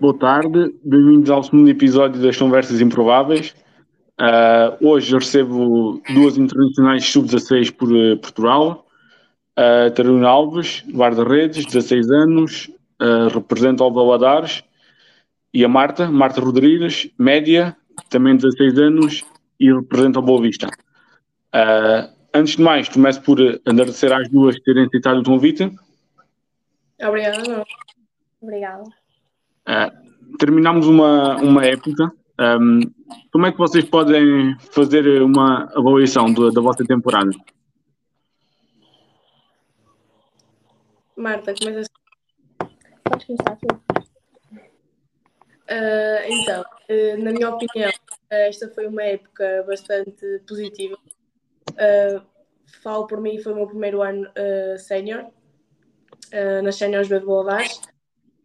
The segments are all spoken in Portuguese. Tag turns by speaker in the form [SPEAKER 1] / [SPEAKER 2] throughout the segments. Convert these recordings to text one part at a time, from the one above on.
[SPEAKER 1] boa tarde, bem-vindos ao segundo episódio das Conversas Improváveis. Uh, hoje recebo duas internacionais sub-16 por uh, Portugal. Uh, Taruna Alves, guarda-redes, 16 anos, uh, representa o Valadares. E a Marta, Marta Rodrigues, média, também 16 anos e representa o Boa Vista. Uh, antes de mais, começo por agradecer às duas terem aceitado o convite.
[SPEAKER 2] Obrigada. Obrigada.
[SPEAKER 1] Uh, terminamos uma, uma época. Um, como é que vocês podem fazer uma avaliação do, da vossa temporada?
[SPEAKER 2] Marta, começa
[SPEAKER 3] Podes começar tu.
[SPEAKER 2] Uh, então, uh, na minha opinião, esta foi uma época bastante positiva. Uh, falo por mim, foi o meu primeiro ano uh, sénior, uh, nas séniores B de Boavaz.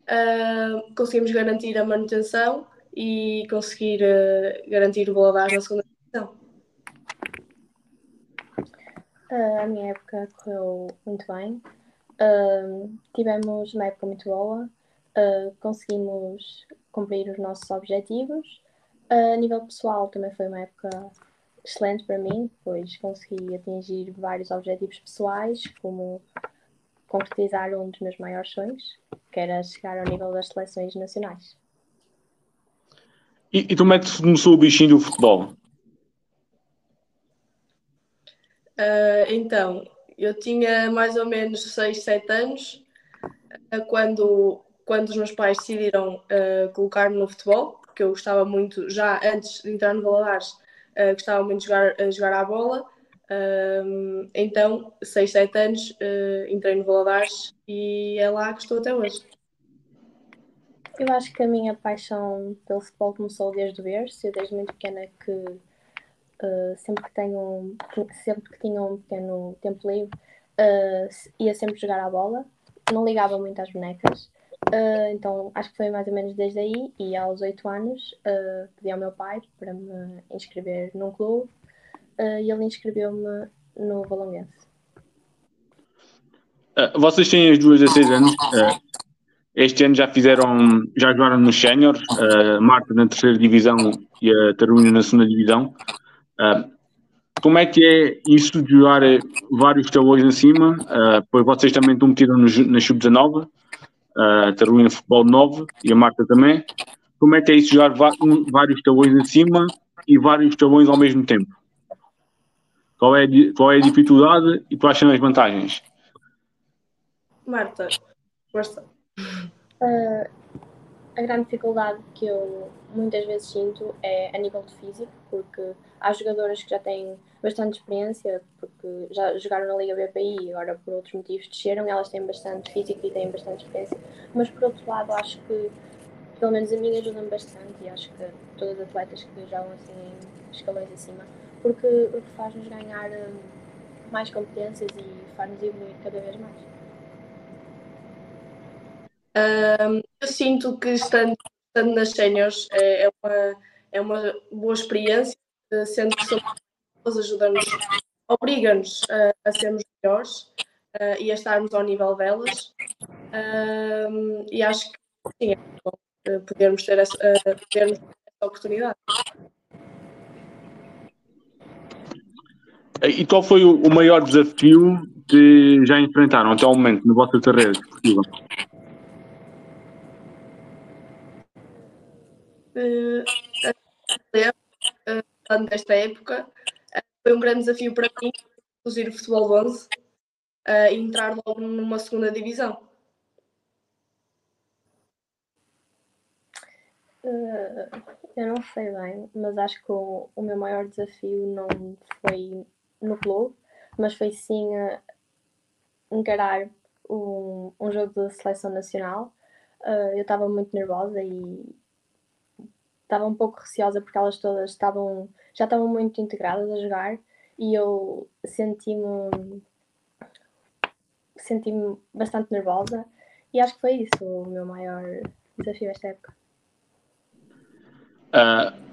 [SPEAKER 2] Uh, conseguimos garantir a manutenção e conseguir uh, garantir o Boavaz na segunda divisão.
[SPEAKER 3] a minha época correu muito bem. tivemos uma época muito boa. conseguimos cumprir os nossos objetivos. a nível pessoal também foi uma época excelente para mim, pois consegui atingir vários objetivos pessoais, como concretizar um dos meus maiores sonhos, que era chegar ao nível das seleções nacionais.
[SPEAKER 1] E, e como é que começou o bichinho do futebol?
[SPEAKER 2] Uh, então, eu tinha mais ou menos 6, 7 anos uh, quando, quando os meus pais decidiram uh, colocar-me no futebol, porque eu gostava muito, já antes de entrar no Valadares, uh, gostava muito de jogar, uh, jogar à bola. Uh, então, 6, 7 anos, uh, entrei no Valadares e é lá que estou até hoje.
[SPEAKER 3] Eu acho que a minha paixão pelo futebol começou desde o berço. Eu desde muito pequena que uh, sempre que tenho sempre que tinha um pequeno tempo livre uh, ia sempre jogar à bola. Não ligava muito às bonecas. Uh, então acho que foi mais ou menos desde aí e aos oito anos pedi ao meu pai para me inscrever num clube e ele inscreveu-me no Valonguense.
[SPEAKER 1] vocês têm as duas a seis anos. este ano já fizeram, já jogaram no Sénior, Marta na terceira divisão e a Taruna na segunda divisão. como é que é isso de jogar vários talões acima? pois vocês também estão metidos na Sub-19 a Carolina Futebol 9 e a Marta também. Como é que é isso jogar vários talões acima e vários talões ao mesmo tempo? Qual é, qual é a dificuldade e quais são as vantagens?
[SPEAKER 2] Marta, força.
[SPEAKER 3] Uh, a grande dificuldade que eu muitas vezes sinto é a nível de físico, porque há jogadoras que já têm bastante experiência, porque já jogaram na Liga BPI e agora por outros motivos desceram, elas têm bastante físico e têm bastante experiência. Mas por outro lado, acho que pelo menos a mim ajuda-me bastante e acho que todas as atletas que jogam assim em escalões acima, porque faz-nos ganhar hum, mais competências e faz-nos evoluir cada vez mais.
[SPEAKER 2] Um, eu sinto que estando, estando nas séniores é, é, uma, é uma boa experiência, eh, sendo que somos ajuda-nos, obriga-nos a, a, sermos melhores uh, e a estarmos ao nível delas. Um, e acho que sim, é bom podermos ter essa, podermos ter essa oportunidade.
[SPEAKER 1] E qual foi o maior desafio que já enfrentaram até o momento na vossa carreira desportiva?
[SPEAKER 2] uh, uh, desta época, uh, foi um grande desafio para mim conduzir o futebol 11 uh, e entrar logo numa segunda divisão.
[SPEAKER 3] Uh, eu não sei bem, mas acho que o, o, meu maior desafio não foi no clube, mas foi sim uh, encarar um, um jogo da seleção nacional. Uh, eu estava muito nervosa e, estava um pouco receosa porque elas todas estavam já estavam muito integradas a jogar e eu senti-me senti-me bastante nervosa e acho que foi isso o meu maior desafio esta época.
[SPEAKER 1] Uh,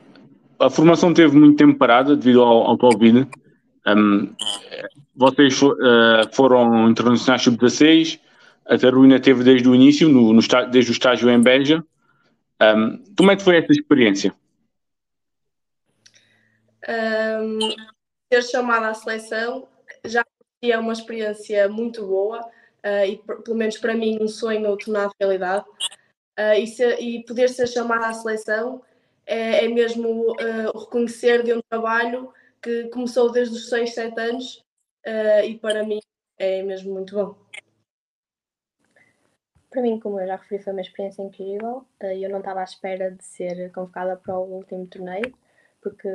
[SPEAKER 1] a formação teve muito tempo parada devido ao, ao Covid. Um, vocês uh, foram internacionais sub-16, a Carolina teve desde o início, no, no, desde o estágio em Beja. Um, como é que foi essa experiência?
[SPEAKER 2] Um, ser chamada à seleção já é uma experiência muito boa uh, e, pelo menos para mim, um sonho tornado realidade. Uh, e, ser, e, poder ser chamada à seleção é, é mesmo uh, reconhecer de um trabalho que começou desde os 6, 7 anos e para mim é mesmo muito bom.
[SPEAKER 3] Para mim, como eu já referi, foi uma experiência incrível. Eu não estava à espera de ser convocada para o último torneio, porque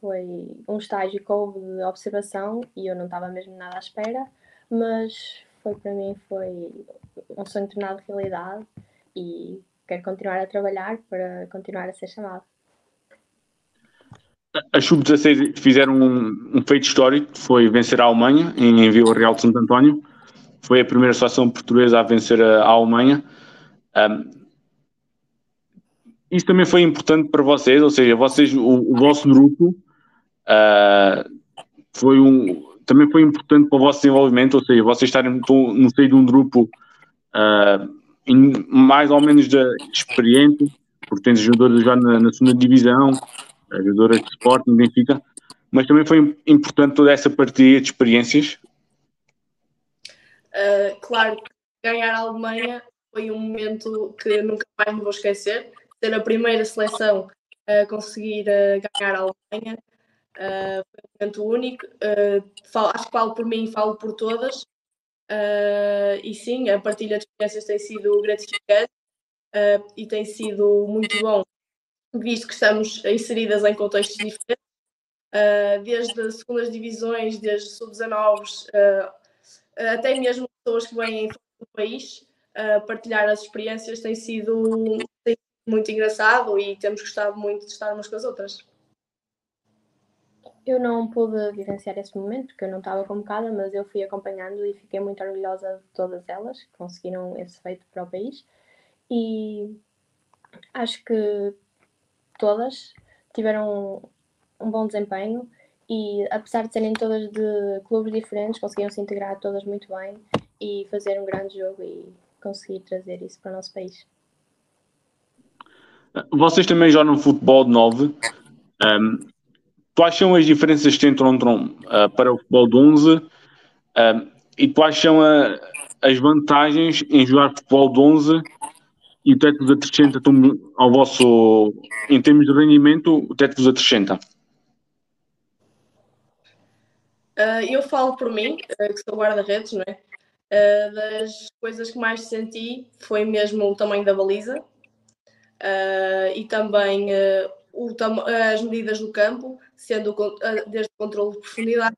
[SPEAKER 3] foi um estágio de observação e eu não estava mesmo nada à espera, mas foi para mim foi um sonho tornado realidade e quero continuar a trabalhar para continuar a ser chamado.
[SPEAKER 1] As Sub-16 fizeram um, um, feito histórico, foi vencer a Alemanha em Vila Real de Santo António. Foi a primeira seleção portuguesa a vencer a, a Alemanha. Um, isso também foi importante para vocês, ou seja, vocês, o, o vosso grupo uh, foi um, também foi importante para o vosso desenvolvimento, ou seja, vocês estarem no seio de um grupo uh, mais ou menos de experiente, porque tens jogadores já na, na segunda divisão, jogadoras de Sporting, Benfica, mas também foi importante toda essa partilha de experiências.
[SPEAKER 2] Uh, claro, ganhar a Alemanha foi um momento que nunca mais me vou esquecer. Ser a primeira seleção a conseguir uh, ganhar a Alemanha Uh, foi um momento único. Uh, falo, acho que falo por mim, falo por todas. Uh, e sim, a partilha de experiências tem sido gratificante e tem sido muito bom, visto que estamos inseridas em contextos diferentes, desde segundas divisões, desde sub-19, até mesmo pessoas que vêm do país. partilhar as experiências tem sido, tem muito engraçado e temos gostado muito de estar umas com as outras.
[SPEAKER 3] Eu não pude vivenciar esse momento porque eu não estava convocada, mas eu fui acompanhando e fiquei muito orgulhosa de todas elas que conseguiram esse feito para o país. E acho que todas tiveram um bom desempenho e apesar de serem todas de clubes diferentes, conseguiram se integrar todas muito bem e fazer um grande jogo e conseguir trazer isso para o nosso país.
[SPEAKER 1] Vocês também jogam futebol de 9. Um, quais são as diferenças que entram, entram uh, para o futebol de 11 uh, e quais são a, as vantagens em jogar futebol de 11 e o teto vos acrescenta ao vosso, em termos de rendimento, o teto vos acrescenta?
[SPEAKER 2] Uh, eu falo por mim, que sou guarda-redes, não é? Uh, das coisas que mais senti foi mesmo o tamanho da baliza uh, e também o, as medidas do campo, sendo desde o controle de profundidade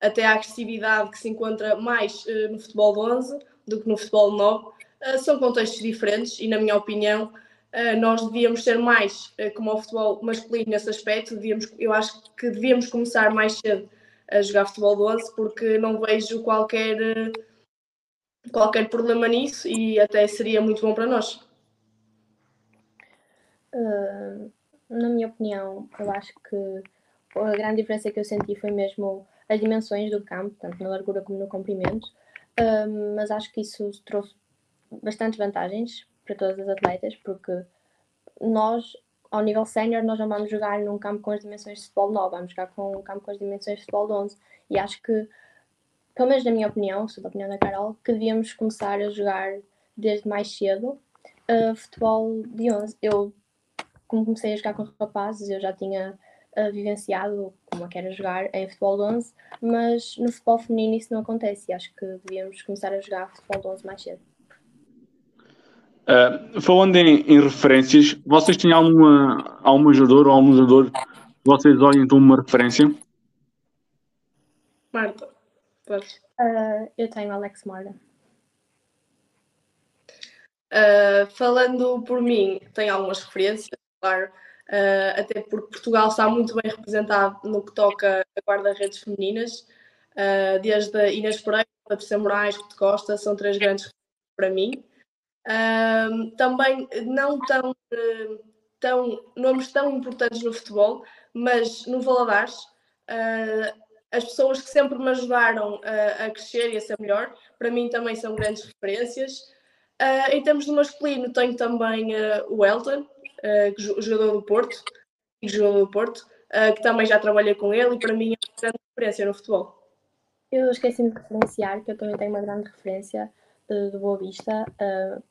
[SPEAKER 2] até a agressividade que se encontra mais no futebol de 11 do que no futebol de 9. Uh, são contextos diferentes e, na minha opinião, uh, nós devíamos ser mais como o futebol masculino nesse aspecto. Devíamos, eu acho que devíamos começar mais cedo a jogar futebol de 11 porque não vejo qualquer, qualquer problema nisso e até seria muito bom para nós.
[SPEAKER 3] Uh, na minha opinião, eu acho que a grande diferença que eu senti foi mesmo as dimensões do campo, tanto na largura como no comprimento, um, mas acho que isso trouxe bastantes vantagens para todas as atletas, porque nós, ao nível sénior, nós não vamos jogar num campo com as dimensões de futebol 9, vamos jogar com um campo com as dimensões de futebol 11, e acho que, pelo menos na minha opinião, sou da opinião da Carol, que devíamos começar a jogar desde mais cedo uh, futebol de 11. Eu como comecei a jogar com rapazes, eu já tinha uh, vivenciado como é que era jogar em futebol de 11, mas no futebol feminino isso não acontece e acho que devíamos começar a jogar futebol de 11 mais cedo.
[SPEAKER 1] Uh, falando em, em, referências, vocês têm alguma, algum jogador ou algum jogador que vocês olhem como uma referência?
[SPEAKER 2] Marta,
[SPEAKER 3] uh, eu tenho Alex Morgan.
[SPEAKER 2] Uh, falando por mim, tenho algumas referências claro, uh, até porque Portugal está muito bem representado no que toca a guarda-redes femininas, uh, desde a Inês Pereira, Patrícia Moraes, Ruth Costa, são três grandes para mim. Uh, também não tão, tão, nomes tão importantes no futebol, mas no Valadares, as pessoas que sempre me ajudaram a, a crescer e a ser melhor, para mim também são grandes referências. Uh, em termos de masculino, tenho também uh, o Elton, uh, jogador do Porto, jogador do Porto, que também já trabalhei com ele e para mim é uma grande referência no futebol.
[SPEAKER 3] Eu esqueci de referenciar que eu também tenho uma grande referência de Boa Vista, uh,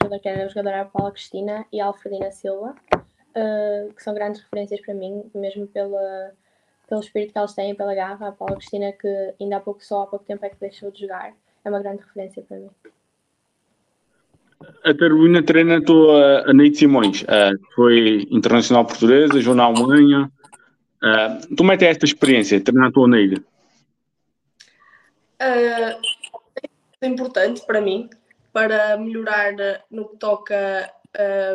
[SPEAKER 3] jogador que era era Paula Cristina e Alfredina Silva, que são grandes referências para mim, mesmo pela, pelo espírito que elas têm, pela garra. A Paula Cristina, que ainda há pouco só há pouco tempo é que deixou de jogar, é uma grande referência para mim
[SPEAKER 1] a Carolina treina a, a Neide Simões, uh, foi internacional portuguesa, jogou na Alemanha. Uh, como é que é esta experiência, treinar a tua Neide?
[SPEAKER 2] Uh, é importante para mim, para melhorar no que toca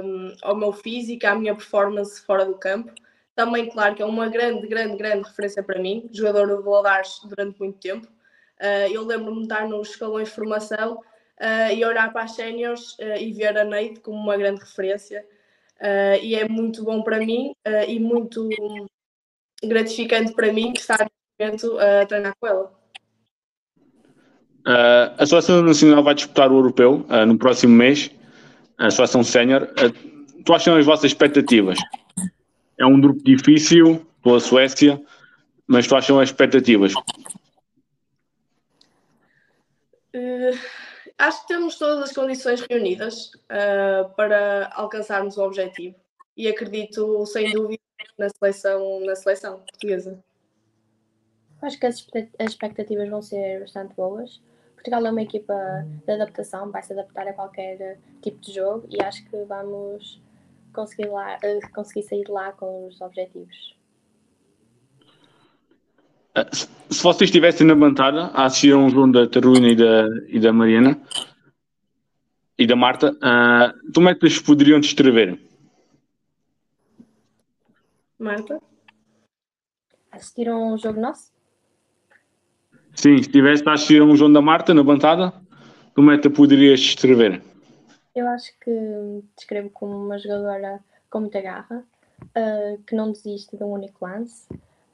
[SPEAKER 2] um, ao meu físico, à minha performance fora do campo. Também, claro, que é uma grande, grande, grande referência para mim, jogador de Valadares durante muito tempo. Uh, eu lembro-me de estar nos escalões de formação uh, e olhar para as séniores uh, e ver a Neide como uma grande referência. E é muito bom para mim e muito gratificante para mim estar neste momento a treinar com ela.
[SPEAKER 1] A Seleção Nacional vai disputar o Europeu no próximo mês, a Seleção Sénior. Uh, quais são as vossas expectativas? É um grupo difícil pela Suécia, mas quais são as expectativas?
[SPEAKER 2] Uh, acho que temos todas as condições reunidas uh, para alcançarmos o objetivo e acredito sem dúvida na seleção, na seleção portuguesa.
[SPEAKER 3] Acho que as expectativas vão ser bastante boas. Portugal é uma equipa de adaptação, vai se adaptar a qualquer tipo de jogo e acho que vamos conseguir, lá, eh, conseguir sair de lá com os objetivos.
[SPEAKER 1] Se vocês estivessem na bancada a assistir a um jogo da Taruna e da, e da Mariana e da Marta, uh, como é que vocês poderiam descrever?
[SPEAKER 2] Marta?
[SPEAKER 3] Assistiram um jogo nosso?
[SPEAKER 1] Sim, se estivesse a assistir a um jogo da Marta na bancada, como é que poderias descrever?
[SPEAKER 3] Eu acho que descrevo como uma jogadora com muita garra, uh, que não desiste de um único lance.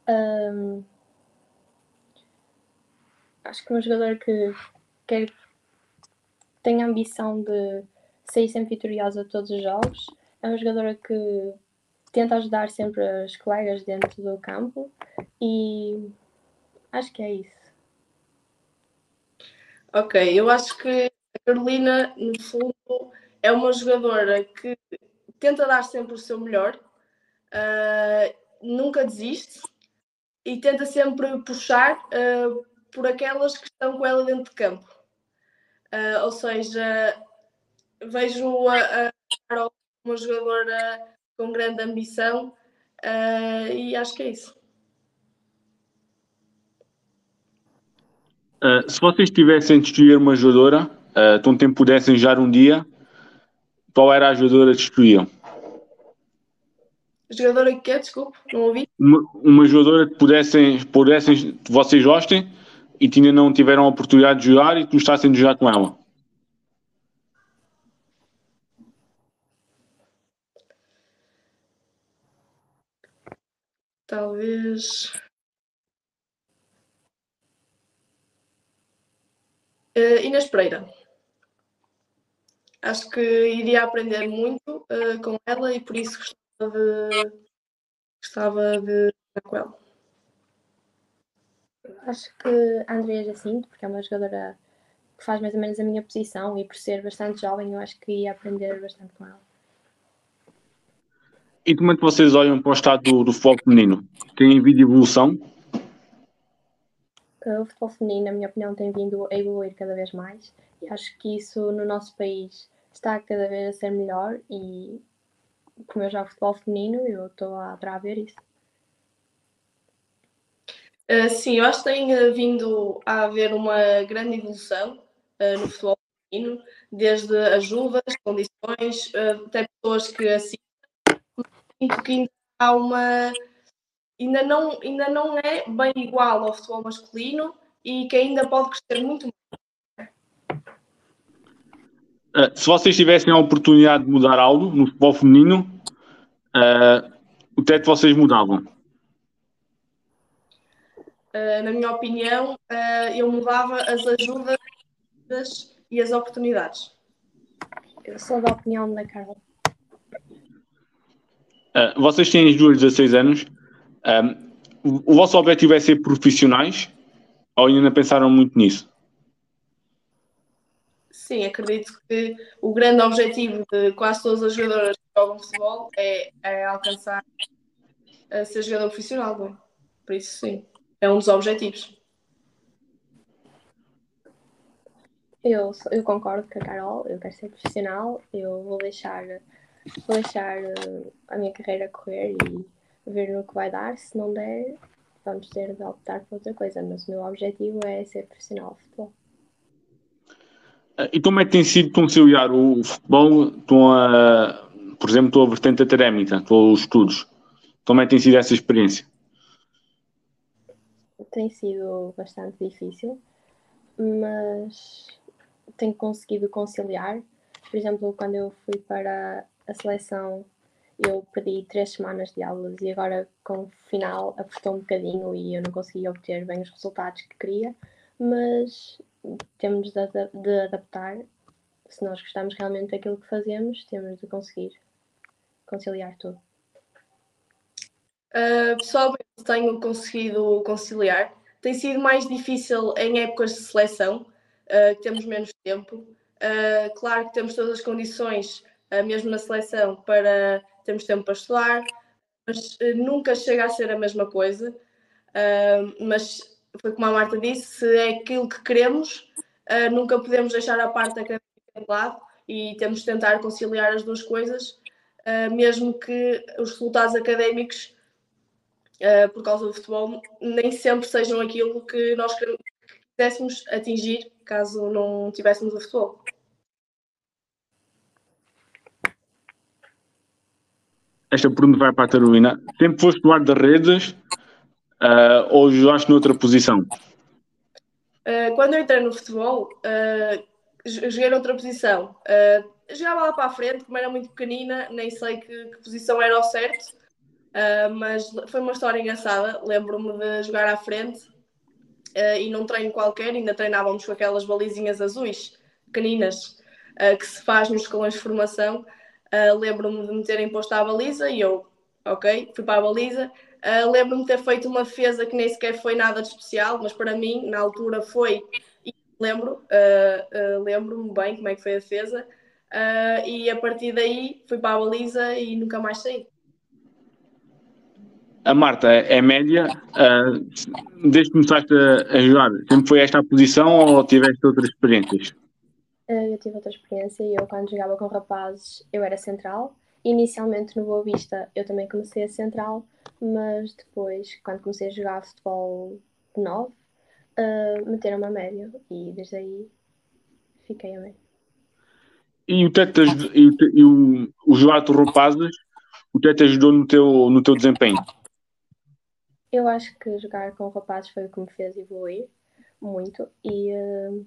[SPEAKER 3] Uh, acho que é um jogador que quer tem a ambição de sair sempre vitoriosa a todos os jogos. É um jogador que tenta ajudar sempre os colegas dentro do campo e acho que é isso.
[SPEAKER 2] Ok, eu acho que a Carolina, no fundo, é uma jogadora que tenta dar sempre o seu melhor, uh, nunca desiste e tenta sempre puxar uh, por aquelas que estão com ela dentro de campo. Uh, ou seja, vejo a, a uma jogadora com grande ambição e acho que é isso.
[SPEAKER 1] Uh, se vocês tivessem de escolher uma jogadora, uh, então tempo pudessem já um dia, qual era a jogadora que escolhiam?
[SPEAKER 2] Jogadora que é? Desculpe, não ouvi.
[SPEAKER 1] Uma, uma jogadora que pudessem, pudessem, vocês gostem e ainda não tiveram a oportunidade de jogar e gostassem de jogar com ela?
[SPEAKER 2] Talvez. Uh, Inês Pereira. Acho que iria aprender muito uh, com ela e por isso gostava de, gostava de jogar com ela.
[SPEAKER 3] Acho que a Andrea Jacinto, porque é uma jogadora que faz mais ou menos a minha posição e por ser bastante jovem, eu acho que ia aprender bastante com ela.
[SPEAKER 1] E como é que vocês olham para o estado do, do futebol feminino? Tem havido evolução?
[SPEAKER 3] O futebol feminino, na minha opinião, tem vindo a evoluir cada vez mais e acho que isso no nosso país está cada vez a ser melhor e como eu jogo futebol feminino, eu estou a adorar ver isso.
[SPEAKER 2] Uh, sim, eu acho que tem uh, vindo a haver uma grande evolução uh, no futebol feminino, desde ajudas, condições, até pessoas que. Sinto que ainda há uma. Ainda não, ainda não é bem igual ao futebol masculino e que ainda pode crescer muito mais.
[SPEAKER 1] se vocês tivessem a oportunidade de mudar algo no futebol feminino, o que é que vocês mudavam?
[SPEAKER 2] Uh, na minha opinião, uh, eu mudava as ajudas e as oportunidades.
[SPEAKER 3] Eu sou da opinião da Carol.
[SPEAKER 1] Uh, vocês têm as duas 16 anos. Um, o vosso objetivo é ser profissionais ou ainda não pensaram muito nisso?
[SPEAKER 2] Sim, acredito que o grande objetivo de quase todas as jogadoras que jogam futebol é, é alcançar a ser jogador profissional. Não? Por isso, sim, é um dos objetivos.
[SPEAKER 3] Eu, eu concordo com a Carol, eu quero ser profissional, eu vou deixar, vou deixar eh, a minha carreira correr e ver no que vai dar. Se não der, vamos ter de optar por outra coisa, mas o meu objetivo é ser profissional de futebol.
[SPEAKER 1] Eh, e como é que tem sido conciliar o futebol com a, por exemplo, com a vertente académica, com os estudos? Como é que tem sido essa experiência?
[SPEAKER 3] Tem sido bastante difícil, mas tenho conseguido conciliar. Por exemplo, quando eu fui para a seleção, eu perdi três semanas de aulas e agora com o final apertou um bocadinho e eu não consegui obter bem os resultados que queria, mas temos de, de adaptar. Se nós gostamos realmente daquilo que fazemos, temos de conseguir conciliar tudo.
[SPEAKER 2] Uh, pessoalmente tenho conseguido conciliar. Tem sido mais difícil em épocas de seleção, uh, temos menos tempo. Uh, claro que temos todas as condições, mesmo na seleção, para termos tempo para estudar, mas nunca chega a ser a mesma coisa. mas foi como a Marta disse, se é aquilo que queremos, nunca podemos deixar a parte académica de lado e temos de tentar conciliar as duas coisas, mesmo que os resultados académicos por causa do futebol, nem sempre sejam aquilo que nós quiséssemos atingir caso não tivéssemos o futebol.
[SPEAKER 1] Esta pergunta vai para a Carolina. Sempre foste guarda-redes uh, ou jogaste noutra posição?
[SPEAKER 2] Uh, quando eu entrei no futebol, uh, joguei noutra posição. Uh, jogava lá para a frente, como era muito pequenina, nem sei que, que posição era ao certo, mas foi uma história engraçada. Lembro-me de jogar à frente e num treino qualquer ainda treinávamos com aquelas balizinhas azuis, pequeninas, que se faz nos escalões de formação. Uh, Lembro-me de me terem posto à baliza e eu, ok, fui para a baliza. Lembro-me de ter feito uma defesa que nem sequer foi nada de especial, mas para mim, na altura, foi. E lembro, lembro-me bem como é que foi a defesa. e a partir daí fui para a baliza e nunca mais saí
[SPEAKER 1] a Marta é média, uh, desde que começaste a, a jogar, sempre foi esta a posição ou tiveste outras experiências?
[SPEAKER 3] Uh, eu tive outra experiência e eu quando jogava com rapazes eu era central. Inicialmente no Boa Vista eu também comecei a central, mas depois quando comecei a jogar futebol de 9, uh, meteram-me a média e desde aí fiquei a média.
[SPEAKER 1] E o teto e, e o, o jogar de rapazes, o teto ajudou no teu, no teu desempenho?
[SPEAKER 3] Eu acho que jogar com rapazes foi o que me fez evoluir muito e uh,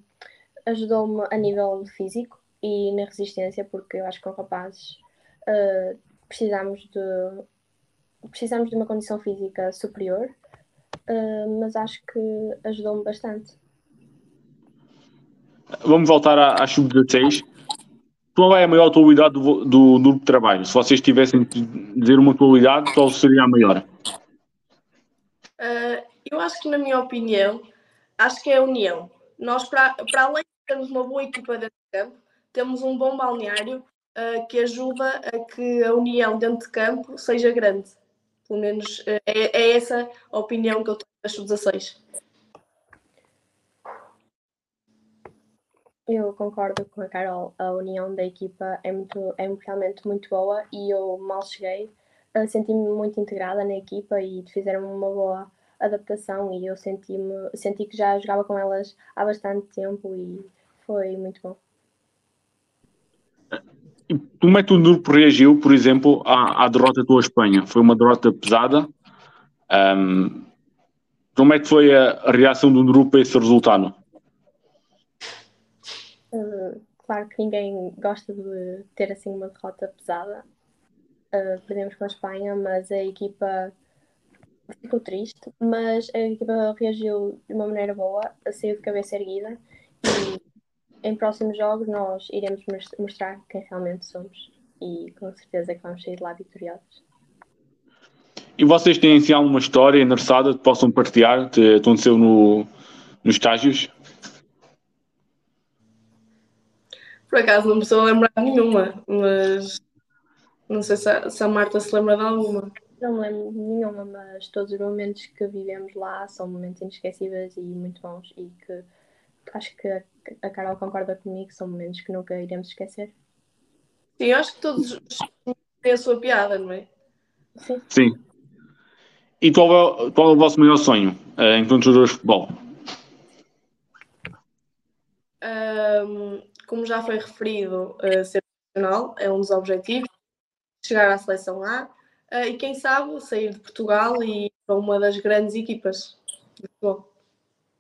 [SPEAKER 3] ajudou-me a nível físico e na resistência, porque eu acho que com rapazes uh, precisamos de precisamos de uma condição física superior, uh, mas acho que ajudou-me bastante.
[SPEAKER 1] Vamos voltar à, à sub-16. Qual é a maior atualidade do, do, do trabalho? Se vocês tivessem de dizer uma atualidade, qual seria a maior?
[SPEAKER 2] Uh, eu acho que, na minha opinião, acho que é a união. Nós, para, para além de termos uma boa equipa dentro de campo, temos um bom balneário uh, que ajuda a que a união dentro de campo seja grande. Pelo menos uh, é, é, essa a opinião que eu tenho das sub-16.
[SPEAKER 3] Eu concordo com a Carol, a união da equipa é, muito, é realmente muito boa e eu mal cheguei, senti-me muito integrada na equipa e fizeram uma boa adaptação e eu senti-me senti que já jogava com elas há bastante tempo e foi muito bom.
[SPEAKER 1] Como é que o grupo reagiu, por exemplo, à, à derrota tua Espanha? Foi uma derrota pesada. Um, como é que foi a, a reação do grupo a esse resultado?
[SPEAKER 3] Uh, claro que ninguém gosta de ter assim uma derrota pesada. Uh, perdemos com a Espanha, mas a equipa ficou triste, mas a equipa reagiu de uma maneira boa, saiu de cabeça erguida e em próximos jogos nós iremos mostrar quem realmente somos e com certeza que vamos sair de lá vitoriosos.
[SPEAKER 1] E vocês têm assim, alguma história engraçada que possam partilhar que aconteceu no, nos estágios?
[SPEAKER 2] Por acaso não me estou a lembrar de nenhuma, mas não sei se a, se a Marta se lembra de alguma.
[SPEAKER 3] Não me lembro de nenhuma, mas todos os momentos que vivemos lá são momentos inesquecíveis e muito bons e que acho que a Carol concorda comigo, são momentos que nunca iremos esquecer.
[SPEAKER 2] Sim, acho que todos têm a sua piada, não é?
[SPEAKER 3] Sim.
[SPEAKER 1] Sim. E qual é, qual é o vosso maior sonho uh, enquanto jogadores de futebol?
[SPEAKER 2] Um, como já foi referido, uh, ser profissional é um dos objetivos, chegar à seleção A e quem sabe sair de Portugal e ir para uma das grandes equipas de futebol.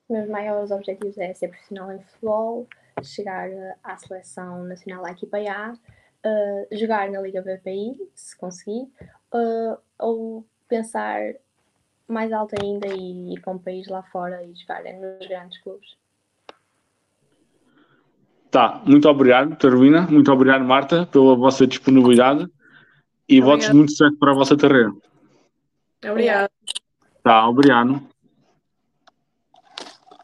[SPEAKER 3] Meus maiores objetivos é ser profissional em futebol, chegar à seleção nacional à equipa A, uh, jogar na Liga BPI, se conseguir, uh, ou pensar mais alto ainda e ir para um país lá fora e jogar nos grandes clubes.
[SPEAKER 1] Tá, muito obrigado, Carolina. Muito obrigado, Marta, pela vossa disponibilidade e votos muito sucesso para a vossa carreira.
[SPEAKER 2] Obrigada.
[SPEAKER 1] Tá, obrigado.